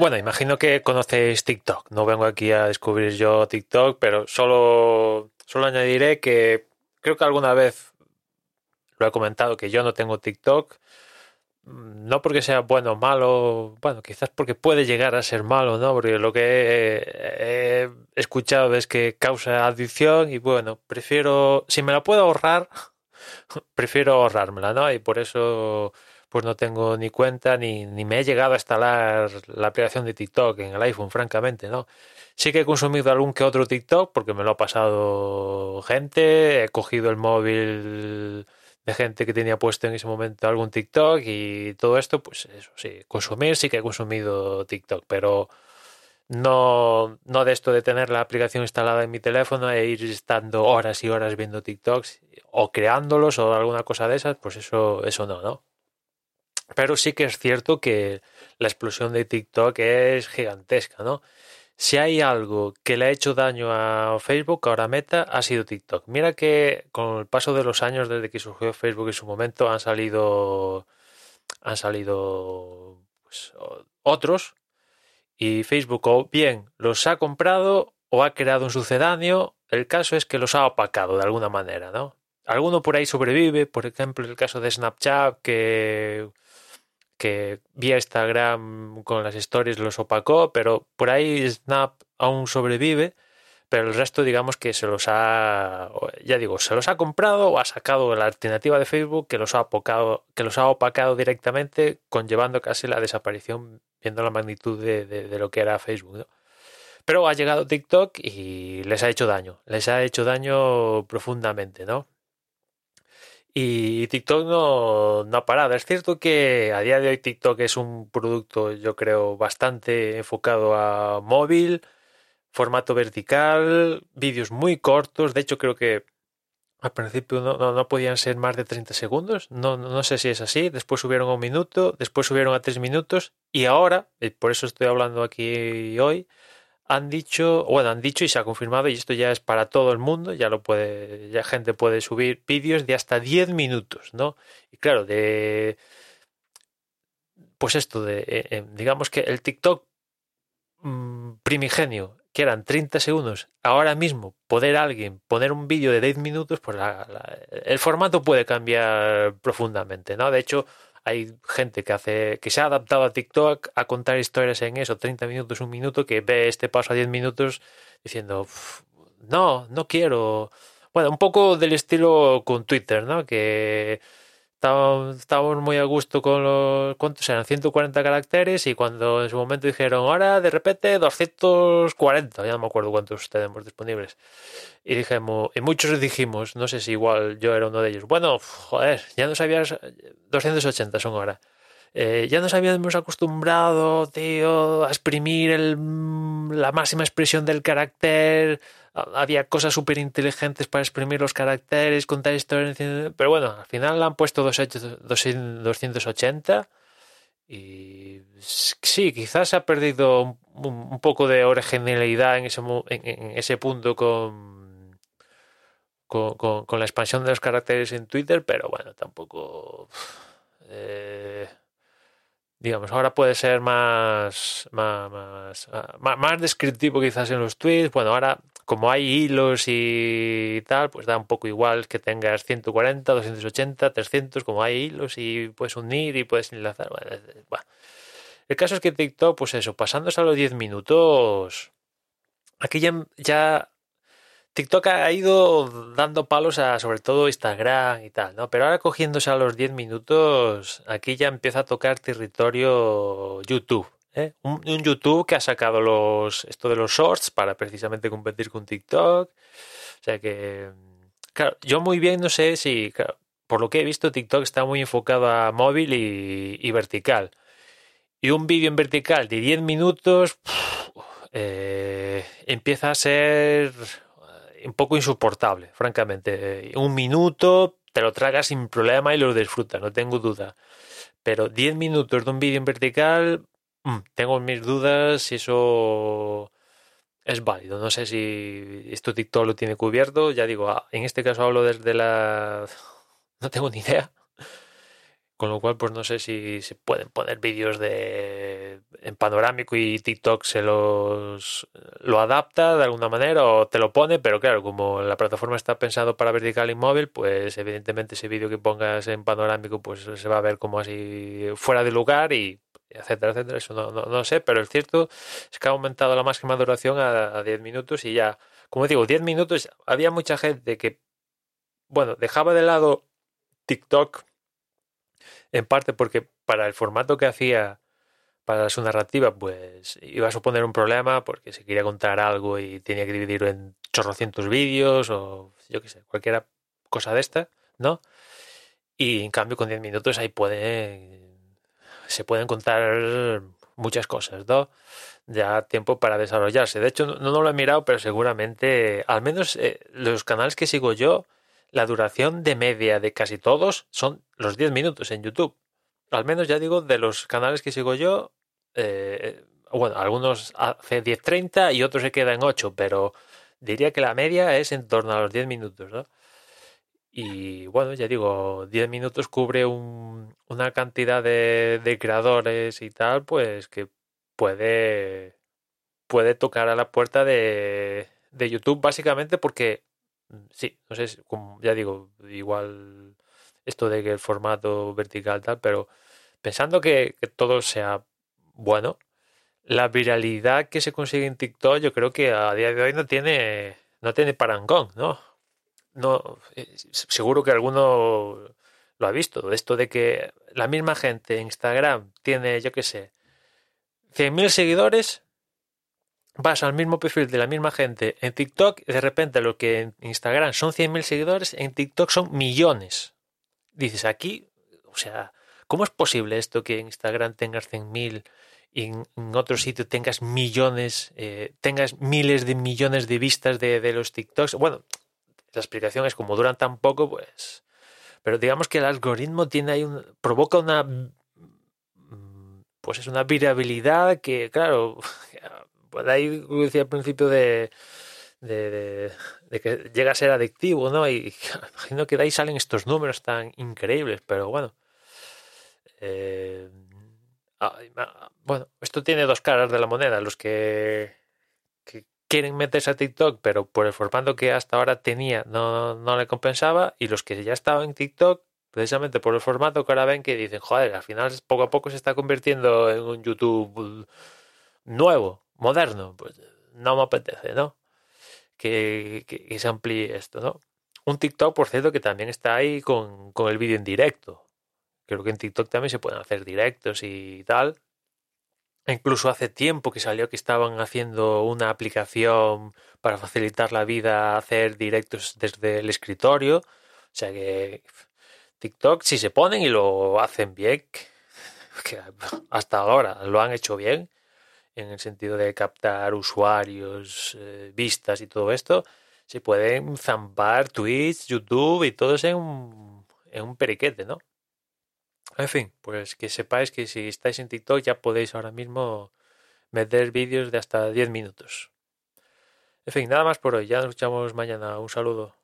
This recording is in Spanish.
Bueno, imagino que conocéis TikTok. No vengo aquí a descubrir yo TikTok, pero solo, solo añadiré que creo que alguna vez lo he comentado que yo no tengo TikTok. No porque sea bueno o malo, bueno, quizás porque puede llegar a ser malo, ¿no? Porque lo que he, he escuchado es que causa adicción y bueno, prefiero, si me la puedo ahorrar, prefiero ahorrármela, ¿no? Y por eso pues no tengo ni cuenta ni, ni me he llegado a instalar la aplicación de TikTok en el iPhone, francamente, ¿no? Sí que he consumido algún que otro TikTok porque me lo ha pasado gente, he cogido el móvil de gente que tenía puesto en ese momento algún TikTok y todo esto, pues eso sí, consumir sí que he consumido TikTok, pero no, no de esto de tener la aplicación instalada en mi teléfono e ir estando horas y horas viendo TikToks o creándolos o alguna cosa de esas, pues eso, eso no, ¿no? Pero sí que es cierto que la explosión de TikTok es gigantesca, ¿no? Si hay algo que le ha hecho daño a Facebook, ahora Meta, ha sido TikTok. Mira que con el paso de los años desde que surgió Facebook en su momento han salido han salido pues, otros y Facebook o bien los ha comprado o ha creado un sucedáneo. El caso es que los ha opacado de alguna manera, ¿no? Alguno por ahí sobrevive, por ejemplo, el caso de Snapchat que que vía Instagram con las stories los opacó, pero por ahí Snap aún sobrevive, pero el resto digamos que se los ha, ya digo, se los ha comprado o ha sacado la alternativa de Facebook que los ha opacado, que los ha opacado directamente, conllevando casi la desaparición, viendo la magnitud de, de, lo que era Facebook. Pero ha llegado TikTok y les ha hecho daño, les ha hecho daño profundamente, ¿no? Y TikTok no, no ha parado. Es cierto que a día de hoy TikTok es un producto, yo creo, bastante enfocado a móvil, formato vertical, vídeos muy cortos. De hecho, creo que al principio no, no, podían ser más de 30 segundos. No, no sé si es así. Después subieron a un minuto, después subieron a tres minutos. Y ahora, por eso estoy hablando aquí hoy, han dicho, bueno, han dicho y se ha confirmado, y esto ya es para todo el mundo, ya lo puede, ya gente puede subir vídeos de hasta 10 minutos, ¿no? Y claro, de pues esto de eh, eh, digamos que el TikTok mm, primigenio, que eran 30 segundos, ahora mismo poder alguien poner un vídeo de 10 minutos, pues el formato puede cambiar profundamente, ¿no? De hecho, hay gente que hace que se ha adaptado a TikTok a contar historias en eso, 30 minutos, un minuto, que ve este paso a 10 minutos diciendo, no, no quiero. Bueno, un poco del estilo con Twitter, ¿no? Que estábamos, muy a gusto con los, ¿cuántos eran? 140 caracteres y cuando en su momento dijeron, ahora de repente 240, ya no me acuerdo cuántos tenemos disponibles. Y dijimos, y muchos dijimos, no sé si igual yo era uno de ellos, bueno, joder, ya no sabías, 280 son ahora. Eh, ya nos habíamos acostumbrado, tío, a exprimir el, la máxima expresión del carácter. Había cosas súper inteligentes para exprimir los caracteres, contar historias. Pero bueno, al final han puesto 280. Y sí, quizás se ha perdido un, poco de originalidad en ese, en, ese punto con, con, con, la expansión de los caracteres en Twitter, pero bueno, tampoco. Eh, digamos, ahora puede ser más, más, ah, más, más, descriptivo quizás en los tweets. Bueno, ahora como hay hilos y tal, pues da un poco igual que tengas 140, 280, 300, como hay hilos y puedes unir y puedes enlazar. El caso es que TikTok, pues eso, pasándose a los 10 minutos, aquí ya, ya TikTok ha ido dando palos a sobre todo Instagram y tal, ¿no? Pero ahora cogiéndose a los 10 minutos, aquí ya empieza a tocar territorio YouTube. ¿Eh? Un, YouTube que ha sacado los esto de los shorts para precisamente competir con TikTok. O sea que, claro, yo muy bien no sé si, por lo que he visto, TikTok está muy enfocado a móvil y, vertical. Y un vídeo en vertical de 10 minutos eh, empieza a ser un poco insoportable, francamente. Un minuto te lo tragas sin problema y lo disfrutas, no tengo duda. Pero 10 minutos de un vídeo en vertical, tengo mis dudas si eso es válido. No sé si esto TikTok lo tiene cubierto. Ya digo, ah, en este caso hablo desde la... No tengo ni idea. con lo cual, pues no sé si se pueden poner vídeos de en panorámico y TikTok se los lo adapta de alguna manera o te lo pone, pero claro, como la plataforma está pensado para vertical y móvil, pues evidentemente ese vídeo que pongas en panorámico, pues se va a ver como así fuera de lugar y etcétera, etcétera. Eso no, no, sé, pero el cierto es que ha aumentado la máxima duración a, a 10 minutos y ya, como digo, 10 minutos, había mucha gente que, bueno, dejaba de lado TikTok en parte porque para el formato que hacía para su narrativa, pues iba a suponer un problema porque se quería contar algo y tenía que dividirlo en chorrocientos vídeos o yo qué sé, cualquier cosa de esta, ¿no? Y en cambio con 10 minutos ahí puede, se pueden contar muchas cosas, ¿no? Ya tiempo para desarrollarse. De hecho, no, lo he mirado, pero seguramente, al menos eh, los canales que sigo yo, la duración de media de casi todos son los 10 minutos en YouTube. Al menos ya digo, de los canales que sigo yo, eh, bueno, algunos hace 10-30 y otros se quedan en 8, pero diría que la media es en torno a los 10 minutos, ¿no? Y bueno, ya digo, 10 minutos cubre un, una cantidad de, creadores y tal, pues que puede, puede tocar a la puerta de, de YouTube básicamente porque Sí, no sé, ya digo, igual esto de que el formato vertical tal, pero pensando que, todo sea bueno, la viralidad que se consigue en TikTok yo creo que a día de hoy no tiene no tiene parangón, ¿no? No eh, seguro que alguno lo ha visto, esto de que la misma gente en Instagram tiene, yo qué sé, 100.000 seguidores vas al mismo perfil de la misma gente en TikTok de repente lo que en Instagram son 100.000 seguidores, en TikTok son millones. Dices, aquí, o sea, ¿cómo es posible esto que en Instagram tengas 100.000 y en, otro sitio tengas millones, eh, tengas miles de millones de vistas de, de los TikToks? Bueno, la explicación es como duran tan poco, pues... Pero digamos que el algoritmo tiene ahí un, provoca una pues es una virabilidad que, claro, pues ahí decía al principio de, de, que llega a ser adictivo, ¿no? Y imagino que de ahí salen estos números tan increíbles, pero bueno. Eh, bueno, esto tiene dos caras de la moneda. Los que, quieren meterse a TikTok, pero por el formato que hasta ahora tenía no, no le compensaba, y los que ya estaban en TikTok, precisamente por el formato que ahora ven que dicen, joder, al final poco a poco se está convirtiendo en un YouTube nuevo moderno, pues no me apetece, ¿no? Que, se amplíe esto, ¿no? Un TikTok, por cierto, que también está ahí con, con el vídeo en directo. Creo que en TikTok también se pueden hacer directos y tal. Incluso hace tiempo que salió que estaban haciendo una aplicación para facilitar la vida, hacer directos desde el escritorio. O sea que TikTok, si se ponen y lo hacen bien, que hasta ahora lo han hecho bien, en el sentido de captar usuarios, eh, vistas y todo esto, se pueden zampar Twitch, YouTube y todo eso en un, en un periquete, ¿no? En fin, pues que sepáis que si estáis en TikTok ya podéis ahora mismo meter vídeos de hasta 10 minutos. En fin, nada más por hoy. Ya nos escuchamos mañana. Un saludo.